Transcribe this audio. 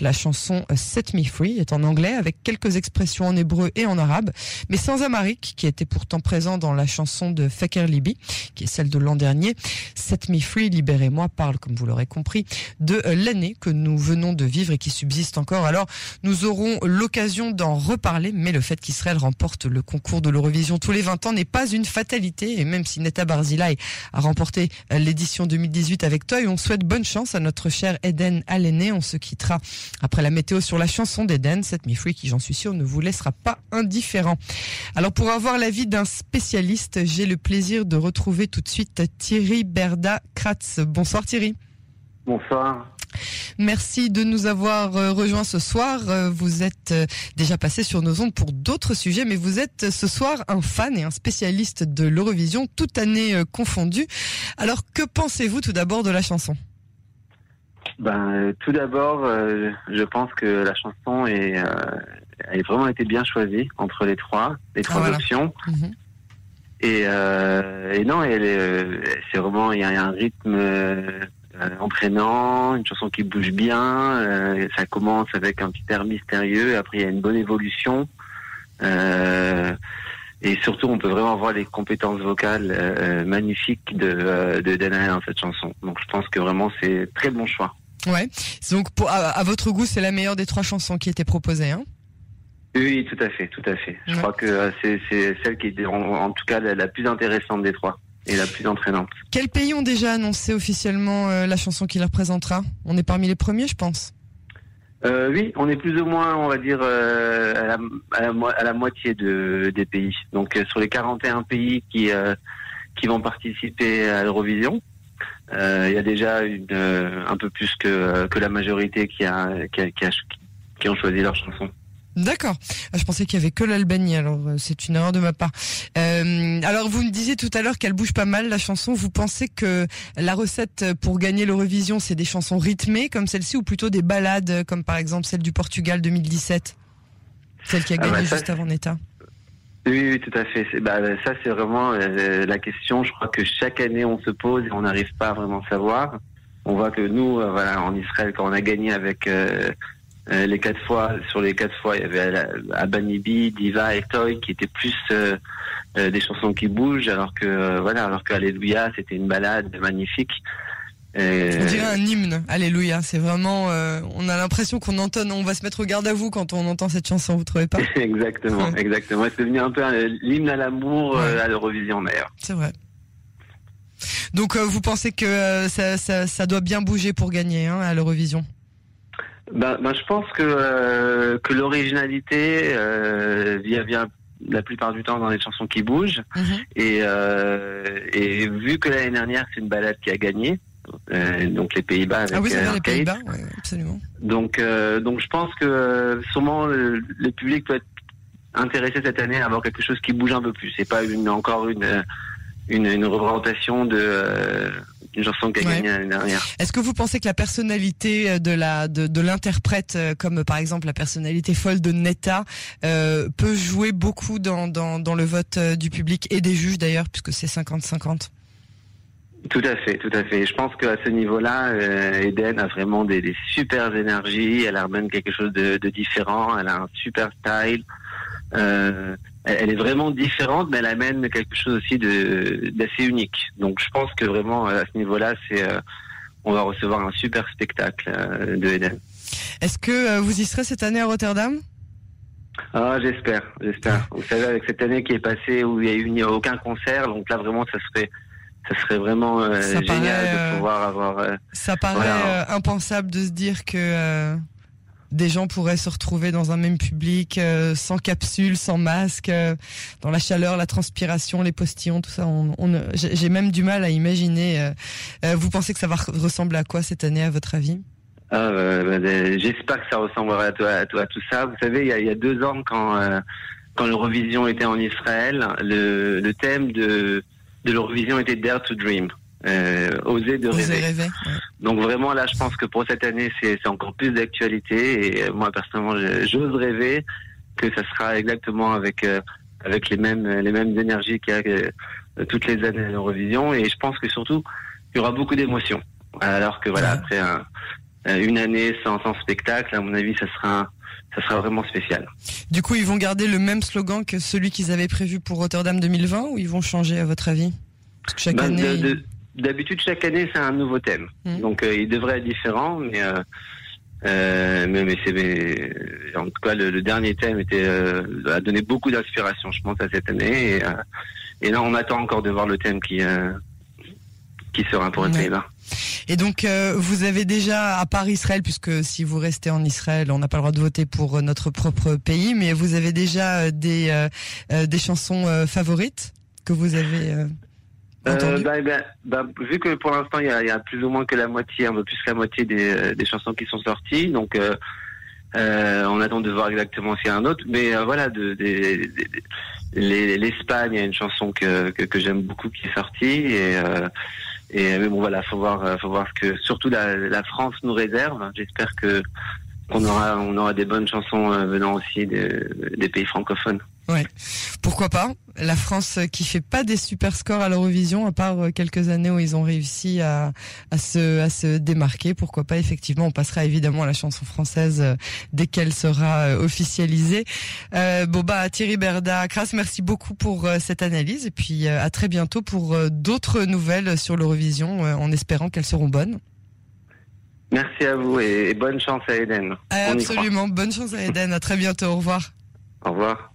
La chanson Set Me Free est en anglais avec quelques expressions en hébreu et en arabe, mais sans Amaric qui était pourtant présent dans la chanson de Fakir Libi, qui est celle de l'an dernier. Set Me Free, libérez-moi parle, comme vous l'aurez compris, de l'année que nous venons de vivre et qui subsiste encore. Alors, nous aurons l'occasion d'en reparler, mais le fait qu'Israël remporte le concours de l'Eurovision tous les 20 ans n'est pas une fatalité. Et même si Neta Barzilai a remporté l'édition 2018 avec Toy, on souhaite bonne chance à notre cher Eden Allené. On se quittera après la météo sur la chanson d'Eden, Set Me Free, qui j'en suis sûr ne vous laissera pas indifférent. Alors pour avoir l'avis d'un spécialiste, j'ai le plaisir de retrouver tout de suite Thierry Berda Kratz. Bonsoir Thierry. Bonsoir. Merci de nous avoir euh, rejoints ce soir. Euh, vous êtes euh, déjà passé sur nos ondes pour d'autres sujets, mais vous êtes ce soir un fan et un spécialiste de l'Eurovision, toute année confondue. Alors, que pensez-vous tout d'abord de la chanson? Ben, Tout d'abord, je pense que la chanson est, a vraiment été bien choisie entre les trois, les trois ah, options. Mhm. Et, et, non, c'est vraiment il y a un rythme euh, entraînant, une chanson qui bouge bien. Euh, ça commence avec un petit air mystérieux, après il y a une bonne évolution. Euh, et surtout, on peut vraiment voir les compétences vocales magnifiques de, de dans cette chanson. Donc je pense que vraiment c'est très bon choix. Ouais. Donc pour, à, votre goût, c'est la meilleure des trois chansons qui étaient proposées, hein? Oui, tout à fait, tout à fait. Je crois que c'est celle qui est en, tout cas la plus intéressante des trois et la plus entraînante. Quels pays ont déjà annoncé officiellement euh, la chanson qui la représentera? On est parmi les premiers, je pense. Euh, oui, on est plus ou moins, on va dire, euh, à, la, moitié de, des pays. Donc sur les 41 pays qui, vont participer à l'Eurovision, il y a déjà un peu plus que, la majorité qui, a, qui ont choisi leur chanson. D'accord. Ah, je pensais qu'il y avait que l'Albanie, alors euh, c'est une erreur de ma part. Euh, alors vous me disiez tout à l'heure qu'elle bouge pas mal la chanson. Vous pensez que la recette pour gagner l'Eurovision, c'est des chansons rythmées comme celle-ci ou plutôt des ballades comme par exemple celle du Portugal 2017, celle qui a ah, gagné bah, juste avant Neta oui, oui, tout à fait. Bah, ça, c'est vraiment euh, la question. Je crois que chaque année, on se pose et on n'arrive pas à vraiment savoir. On voit que nous, voilà, en Israël, quand on a gagné avec euh, les quatre fois, sur les quatre fois, il y avait Abanibi, Diva et Toy qui étaient plus euh, euh, des chansons qui bougent, alors que voilà, alors que Alléluia, c'était une balade magnifique. On dirait un hymne, Alléluia. C'est vraiment, on a l'impression qu'on entend, on va se mettre au garde à vous quand on entend cette chanson. Vous trouvez pas Exactement, exactement. C'est devenu un peu l'hymne à l'amour à l'Eurovision d'ailleurs. C'est vrai. Donc vous pensez que ça, ça, ça, doit bien bouger pour gagner hein, à l'Eurovision? Ben, ben, je pense que euh, que l'originalité euh, vient vient la plupart du temps dans les chansons qui bougent mhm. et euh, et vu que l'année dernière c'est une balade qui a gagné euh, donc les Pays-Bas avec ah oui, les Pays-Bas, absolument. Donc donc je pense que sûrement le, le, public peut être intéressé cette année à avoir quelque chose qui bouge un peu plus. C'est pas une encore une une, une représentation de une chanson qui a gagné l'année dernière. Est-ce que vous pensez que la personnalité euh, de la de, de l'interprète, euh, comme par exemple la personnalité folle de Netta, euh, peut jouer beaucoup dans, dans, dans le vote du public et des juges d'ailleurs, puisque c'est 50-50 tout à fait, tout à fait. Je pense qu'à ce niveau-là, Eden a vraiment des, des super énergies. Elle amène quelque chose de, de, différent. Elle a un super style. Euh, elle est vraiment différente, mais elle amène quelque chose aussi d'assez unique. Donc je pense que vraiment à ce niveau-là, c'est euh, on va recevoir un super spectacle euh, de Eden. Est-ce que euh, vous y serez cette année à Rotterdam? Ah, j'espère, j'espère. Vous savez, avec cette année qui est passée où il n'y a eu aucun concert, donc là vraiment, ça serait ça serait vraiment génial de pouvoir avoir. ça paraît impensable de se dire que des gens pourraient se retrouver dans un même public, euh, sans capsule, sans masque, euh, dans la chaleur, la transpiration, les postillons, tout ça. J'ai même du mal à imaginer. Euh, vous pensez que ça va ressembler à quoi cette année, à votre avis? Ah, bah, J'espère que ça ressemblera à, tout ça. Vous savez, il y a, deux ans, quand, quand l'Eurovision était en Israël, le, le thème de, de l'Eurovision était Dare to Dream euh, oser de rêver. Donc vraiment là, je pense que pour cette année, c'est encore plus d'actualité. Et euh, moi personnellement, j'ose rêver que ça sera exactement avec euh, avec les mêmes les mêmes énergies qu'il y a euh, toutes les années l'Eurovision. Et je pense que surtout, il y aura beaucoup d'émotions. Alors que voilà, après un une année sans, sans spectacle, à mon avis, ça sera ça sera vraiment spécial. Du coup, ils vont garder le même slogan que celui qu'ils avaient prévu pour Rotterdam 2020 ou ils vont changer à votre avis? Chaque ben, année. D'habitude, chaque année, c'est un nouveau thème. Mmh. Donc, il devrait être différent, mais euh, mais, mais c'est en tout cas le, dernier thème était euh, a donné beaucoup d'inspiration, je pense, à cette année. Et, euh, et, là, on attend encore de voir le thème qui euh, qui sera pour. Et donc, vous avez déjà, à part Israël, puisque si vous restez en Israël, on n'a pas le droit de voter pour notre propre pays, mais vous avez déjà des des chansons favorites que vous avez euh, bah, bah, bah, vu que pour l'instant il y a, y a, plus ou moins que la moitié, un peu plus que la moitié des, euh, des chansons qui sont sorties, donc euh, euh, on attend de voir exactement s'il y a un autre. Mais euh, voilà, de, de, l'Espagne, il y a une chanson que, que, que j'aime beaucoup qui est sortie et et mais bon voilà, faut voir, faut voir ce que surtout la, la France nous réserve. J'espère que qu'on aura on aura des bonnes chansons venant aussi des, des pays francophones. Ouais, pourquoi pas La France qui fait pas des super scores à l'Eurovision, à part euh, quelques années où ils ont réussi à, à, se, à se démarquer. Pourquoi pas Effectivement, on passera évidemment à la chanson française euh, dès qu'elle sera euh, officialisée. Euh, bon bah Thierry Berda, Kras, merci beaucoup pour cette analyse et puis à très bientôt pour d'autres nouvelles sur l'Eurovision, en espérant qu'elles seront bonnes. Merci à vous et bonne chance à Eden. Absolument, bonne chance à Eden. À très bientôt. Au revoir. Au revoir.